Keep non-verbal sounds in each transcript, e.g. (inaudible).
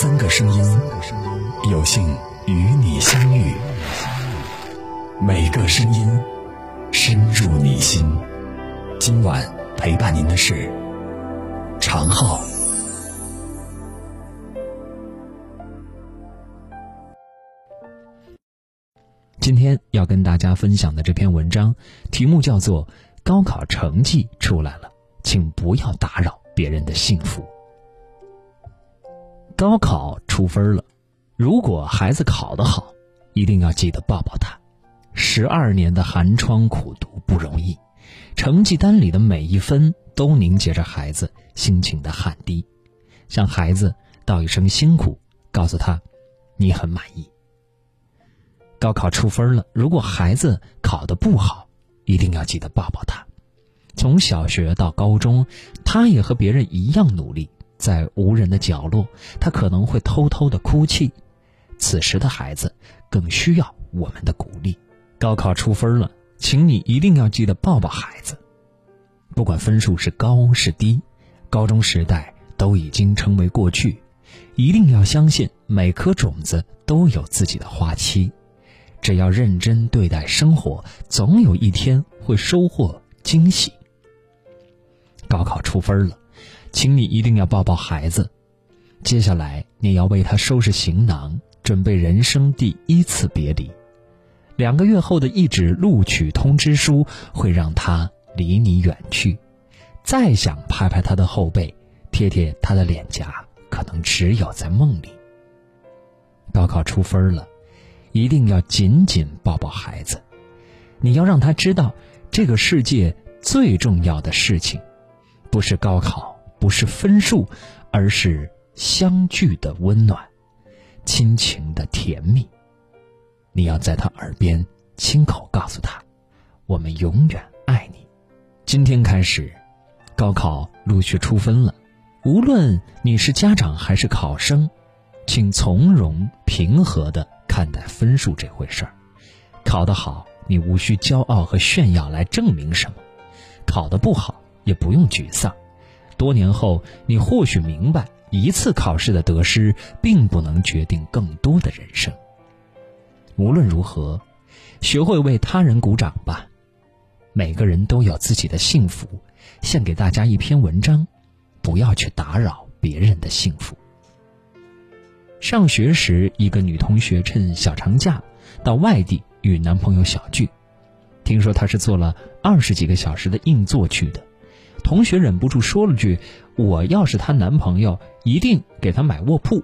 三个声音，有幸与你相遇。每个声音深入你心。今晚陪伴您的是常浩。今天要跟大家分享的这篇文章，题目叫做《高考成绩出来了，请不要打扰别人的幸福》。高考出分了，如果孩子考得好，一定要记得抱抱他。十二年的寒窗苦读不容易，成绩单里的每一分都凝结着孩子心情的汗滴。向孩子道一声辛苦，告诉他，你很满意。高考出分了，如果孩子考得不好，一定要记得抱抱他。从小学到高中，他也和别人一样努力，在无人的角落，他可能会偷偷的哭泣。此时的孩子更需要我们的鼓励。高考出分了，请你一定要记得抱抱孩子。不管分数是高是低，高中时代都已经成为过去。一定要相信，每颗种子都有自己的花期。只要认真对待生活，总有一天会收获惊喜。高考出分了，请你一定要抱抱孩子。接下来你要为他收拾行囊，准备人生第一次别离。两个月后的一纸录取通知书会让他离你远去，再想拍拍他的后背，贴贴他的脸颊，可能只有在梦里。高考出分了。一定要紧紧抱抱孩子，你要让他知道，这个世界最重要的事情，不是高考，不是分数，而是相聚的温暖，亲情的甜蜜。你要在他耳边亲口告诉他：“我们永远爱你。”今天开始，高考陆续出分了，无论你是家长还是考生，请从容平和的。看待分数这回事儿，考得好，你无需骄傲和炫耀来证明什么；考得不好，也不用沮丧。多年后，你或许明白，一次考试的得失，并不能决定更多的人生。无论如何，学会为他人鼓掌吧。每个人都有自己的幸福，献给大家一篇文章：不要去打扰别人的幸福。上学时，一个女同学趁小长假到外地与男朋友小聚。听说她是坐了二十几个小时的硬座去的。同学忍不住说了句：“我要是她男朋友，一定给她买卧铺。”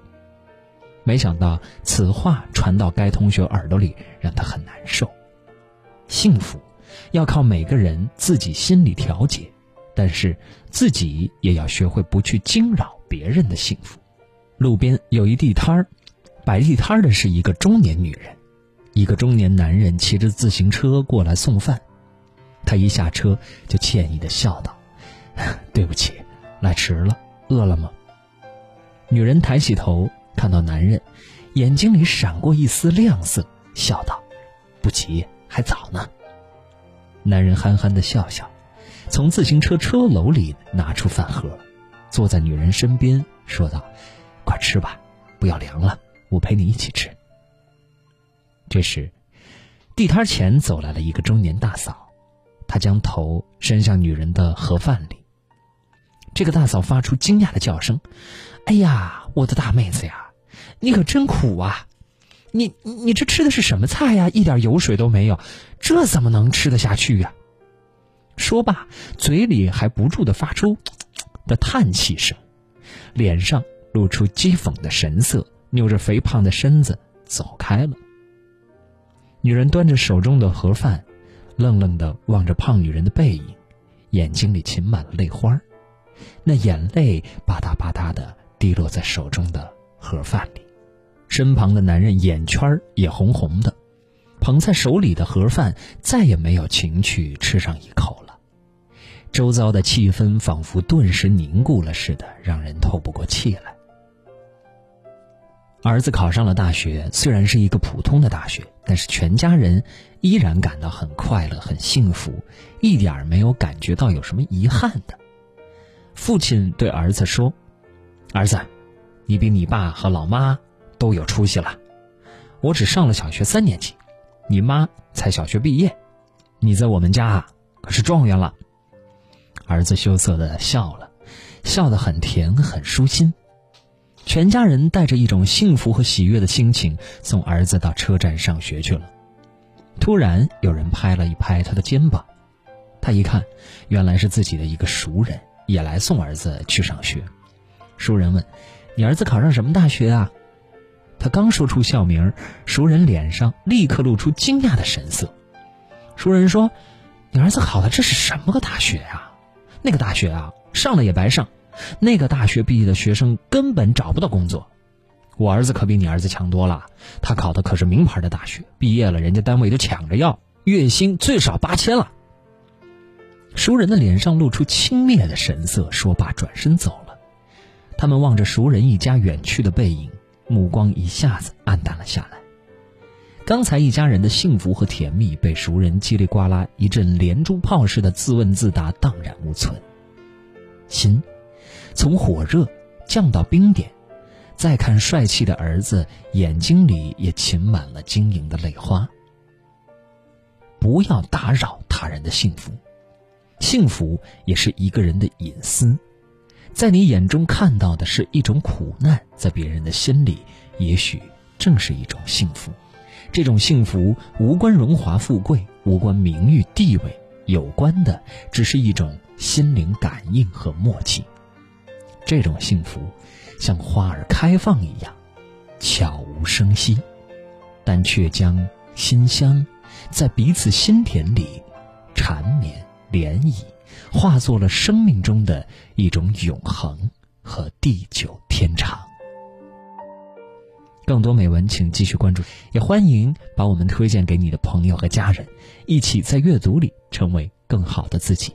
没想到此话传到该同学耳朵里，让她很难受。幸福要靠每个人自己心理调节，但是自己也要学会不去惊扰别人的幸福。路边有一地摊儿，摆地摊的是一个中年女人，一个中年男人骑着自行车过来送饭，他一下车就歉意的笑道：“ (laughs) 对不起，来迟了，饿了吗？”女人抬起头看到男人，眼睛里闪过一丝亮色，笑道：“不急，还早呢。”男人憨憨的笑笑，从自行车车篓里拿出饭盒，坐在女人身边说道。快吃吧，不要凉了，我陪你一起吃。这时，地摊前走来了一个中年大嫂，她将头伸向女人的盒饭里。这个大嫂发出惊讶的叫声：“哎呀，我的大妹子呀，你可真苦啊！你你这吃的是什么菜呀？一点油水都没有，这怎么能吃得下去呀？”说罢，嘴里还不住的发出的叹气声，脸上。露出讥讽的神色，扭着肥胖的身子走开了。女人端着手中的盒饭，愣愣的望着胖女人的背影，眼睛里噙满了泪花那眼泪吧嗒吧嗒的滴落在手中的盒饭里。身旁的男人眼圈也红红的，捧在手里的盒饭再也没有情趣吃上一口了。周遭的气氛仿佛顿时凝固了似的，让人透不过气来。儿子考上了大学，虽然是一个普通的大学，但是全家人依然感到很快乐、很幸福，一点没有感觉到有什么遗憾的。父亲对儿子说：“儿子，你比你爸和老妈都有出息了。我只上了小学三年级，你妈才小学毕业，你在我们家可是状元了。”儿子羞涩的笑了，笑得很甜很舒心。全家人带着一种幸福和喜悦的心情送儿子到车站上学去了。突然，有人拍了一拍他的肩膀，他一看，原来是自己的一个熟人也来送儿子去上学。熟人问：“你儿子考上什么大学啊？”他刚说出校名，熟人脸上立刻露出惊讶的神色。熟人说：“你儿子考的这是什么个大学啊？那个大学啊，上了也白上。那个大学毕业的学生根本找不到工作。我儿子可比你儿子强多了，他考的可是名牌的大学，毕业了人家单位都抢着要，月薪最少八千了。”熟人的脸上露出轻蔑的神色，说罢转身走了。他们望着熟人一家远去的背影。目光一下子黯淡了下来。刚才一家人的幸福和甜蜜，被熟人叽里呱啦一阵连珠炮似的自问自答荡然无存。心从火热降到冰点，再看帅气的儿子，眼睛里也噙满了晶莹的泪花。不要打扰他人的幸福，幸福也是一个人的隐私。在你眼中看到的是一种苦难，在别人的心里，也许正是一种幸福。这种幸福无关荣华富贵，无关名誉地位，有关的只是一种心灵感应和默契。这种幸福，像花儿开放一样，悄无声息，但却将馨香在彼此心田里缠绵涟漪。化作了生命中的一种永恒和地久天长。更多美文，请继续关注，也欢迎把我们推荐给你的朋友和家人，一起在阅读里成为更好的自己。